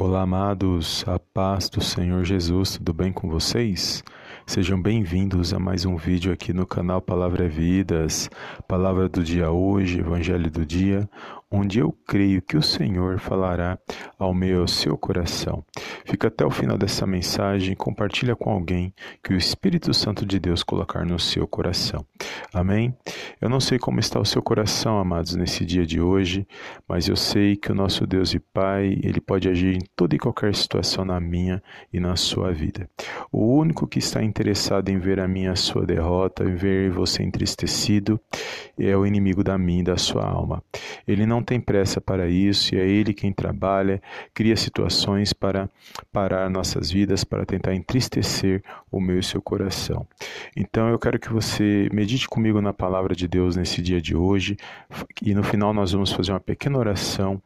Olá, amados, a paz do Senhor Jesus, tudo bem com vocês? Sejam bem-vindos a mais um vídeo aqui no canal Palavra é Vidas, Palavra do Dia hoje, Evangelho do Dia, onde eu creio que o Senhor falará ao meu seu coração. Fica até o final dessa mensagem, compartilha com alguém que o Espírito Santo de Deus colocar no seu coração. Amém? Eu não sei como está o seu coração, amados, nesse dia de hoje, mas eu sei que o nosso Deus e Pai, ele pode agir em toda e qualquer situação na minha e na sua vida. O único que está interessado em ver a minha a sua derrota, em ver você entristecido, é o inimigo da minha e da sua alma. Ele não tem pressa para isso e é ele quem trabalha, cria situações para parar nossas vidas, para tentar entristecer o meu e seu coração. Então eu quero que você medite comigo na palavra de Deus nesse dia de hoje e no final nós vamos fazer uma pequena oração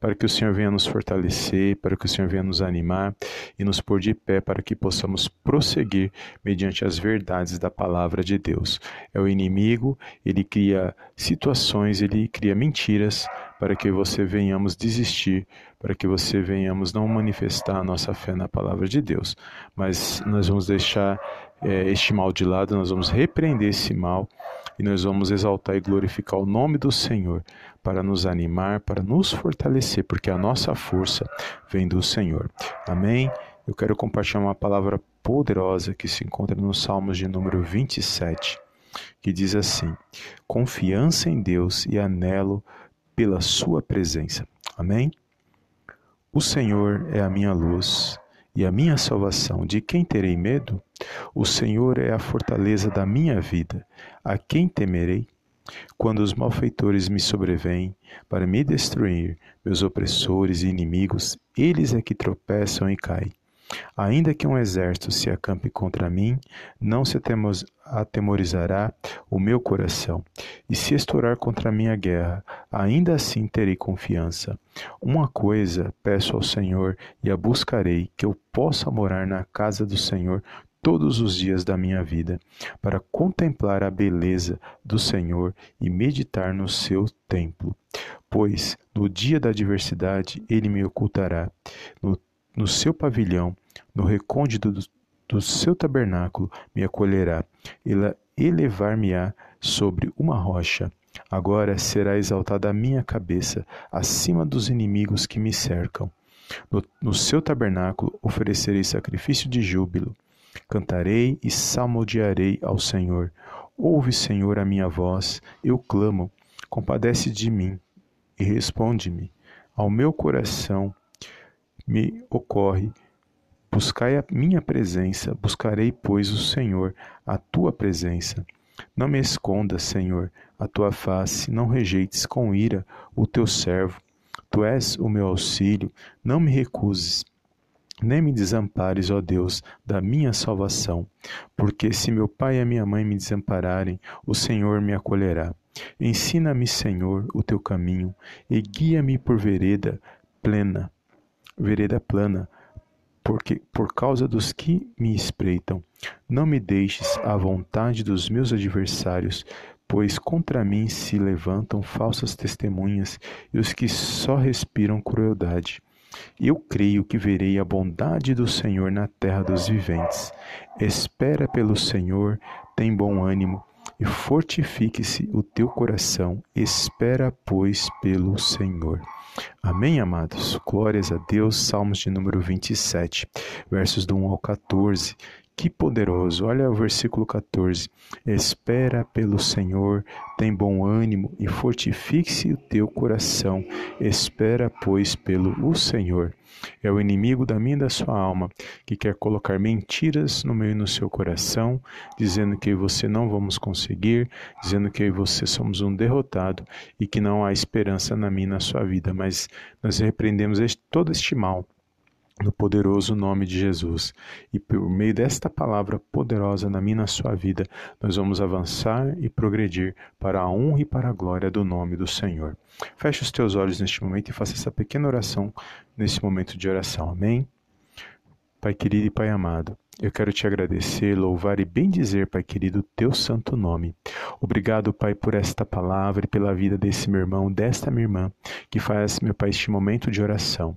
para que o Senhor venha nos fortalecer, para que o Senhor venha nos animar e nos pôr de pé para que possamos prosseguir mediante as verdades da palavra de Deus. É o inimigo, ele cria situações, ele cria mentiras para que você venhamos desistir, para que você venhamos não manifestar a nossa fé na palavra de Deus. Mas nós vamos deixar é, este mal de lado, nós vamos repreender esse mal e nós vamos exaltar e glorificar o nome do Senhor para nos animar, para nos fortalecer, porque a nossa força vem do Senhor. Amém? Eu quero compartilhar uma palavra poderosa que se encontra nos Salmos de número 27, que diz assim: Confiança em Deus e anelo pela Sua presença. Amém? O Senhor é a minha luz e a minha salvação. De quem terei medo? O Senhor é a fortaleza da minha vida. A quem temerei? Quando os malfeitores me sobrevêm para me destruir, meus opressores e inimigos, eles é que tropeçam e caem. Ainda que um exército se acampe contra mim, não se atemorizará o meu coração. E se estourar contra mim a guerra, ainda assim terei confiança. Uma coisa peço ao Senhor e a buscarei, que eu possa morar na casa do Senhor todos os dias da minha vida, para contemplar a beleza do Senhor e meditar no seu templo. Pois no dia da adversidade ele me ocultará, no, no seu pavilhão, no recôndito do, do seu tabernáculo me acolherá, ele elevar-me-á sobre uma rocha. Agora será exaltada a minha cabeça acima dos inimigos que me cercam. No, no seu tabernáculo oferecerei sacrifício de júbilo. Cantarei e salmodiarei ao Senhor. Ouve, Senhor, a minha voz, eu clamo. Compadece de mim e responde-me. Ao meu coração me ocorre Buscai a minha presença, buscarei, pois, o Senhor, a tua presença. Não me escondas, Senhor, a tua face, não rejeites com ira o teu servo. Tu és o meu auxílio, não me recuses. Nem me desampares, ó Deus, da minha salvação, porque se meu pai e minha mãe me desampararem, o Senhor me acolherá. Ensina-me, Senhor, o teu caminho e guia-me por vereda plena, vereda plana, porque por causa dos que me espreitam. Não me deixes à vontade dos meus adversários, pois contra mim se levantam falsas testemunhas e os que só respiram crueldade. Eu creio que verei a bondade do Senhor na terra dos viventes. Espera pelo Senhor, tem bom ânimo e fortifique-se o teu coração. Espera, pois, pelo Senhor. Amém, amados? Glórias a Deus. Salmos de número 27, versos do 1 ao 14. Que poderoso! Olha o versículo 14. Espera pelo Senhor, tem bom ânimo e fortifique-se o teu coração. Espera, pois, pelo o Senhor. É o inimigo da minha e da sua alma que quer colocar mentiras no meio no seu coração, dizendo que você não vamos conseguir, dizendo que você somos um derrotado e que não há esperança na minha e na sua vida. Mas nós repreendemos todo este mal no poderoso nome de Jesus. E por meio desta palavra poderosa na minha na sua vida, nós vamos avançar e progredir para a honra e para a glória do nome do Senhor. Feche os teus olhos neste momento e faça essa pequena oração nesse momento de oração. Amém? Pai querido e Pai amado, eu quero te agradecer, louvar e bendizer, Pai querido, teu santo nome. Obrigado, Pai, por esta palavra e pela vida desse meu irmão, desta minha irmã, que faz, meu Pai, este momento de oração.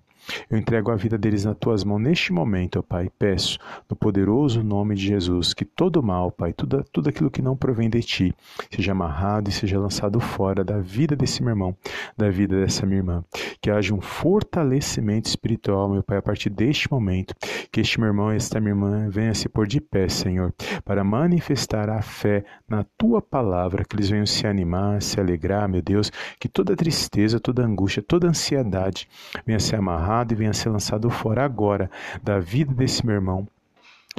Eu entrego a vida deles nas tuas mãos neste momento, ó Pai. Peço, no poderoso nome de Jesus, que todo mal, Pai, tudo, tudo aquilo que não provém de ti, seja amarrado e seja lançado fora da vida desse meu irmão, da vida dessa minha irmã. Que haja um fortalecimento espiritual, meu Pai, a partir deste momento. Que este meu irmão e esta minha irmã venham se pôr de pé, Senhor, para manifestar a fé na tua palavra, que eles venham se animar, se alegrar, meu Deus, que toda tristeza, toda angústia, toda ansiedade venha ser e venha ser lançado fora agora da vida desse meu irmão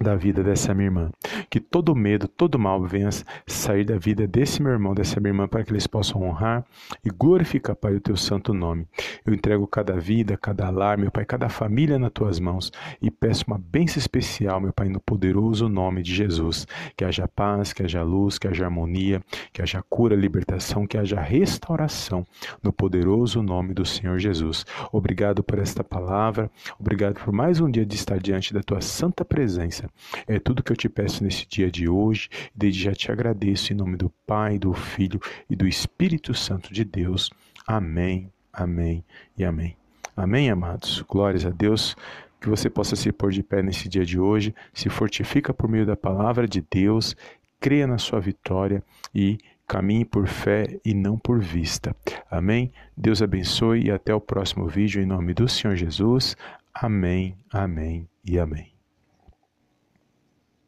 da vida dessa minha irmã. Que todo medo, todo mal venha sair da vida desse meu irmão, dessa minha irmã, para que eles possam honrar e glorificar, Pai, o teu santo nome. Eu entrego cada vida, cada lar, meu Pai, cada família nas tuas mãos e peço uma bênção especial, meu Pai, no poderoso nome de Jesus. Que haja paz, que haja luz, que haja harmonia, que haja cura, libertação, que haja restauração no poderoso nome do Senhor Jesus. Obrigado por esta palavra, obrigado por mais um dia de estar diante da tua santa presença. É tudo que eu te peço nesse dia de hoje, desde já te agradeço em nome do Pai, do Filho e do Espírito Santo de Deus. Amém, amém e amém. Amém, amados. Glórias a Deus. Que você possa se pôr de pé nesse dia de hoje, se fortifica por meio da palavra de Deus, creia na sua vitória e caminhe por fé e não por vista. Amém? Deus abençoe e até o próximo vídeo em nome do Senhor Jesus. Amém, amém e amém.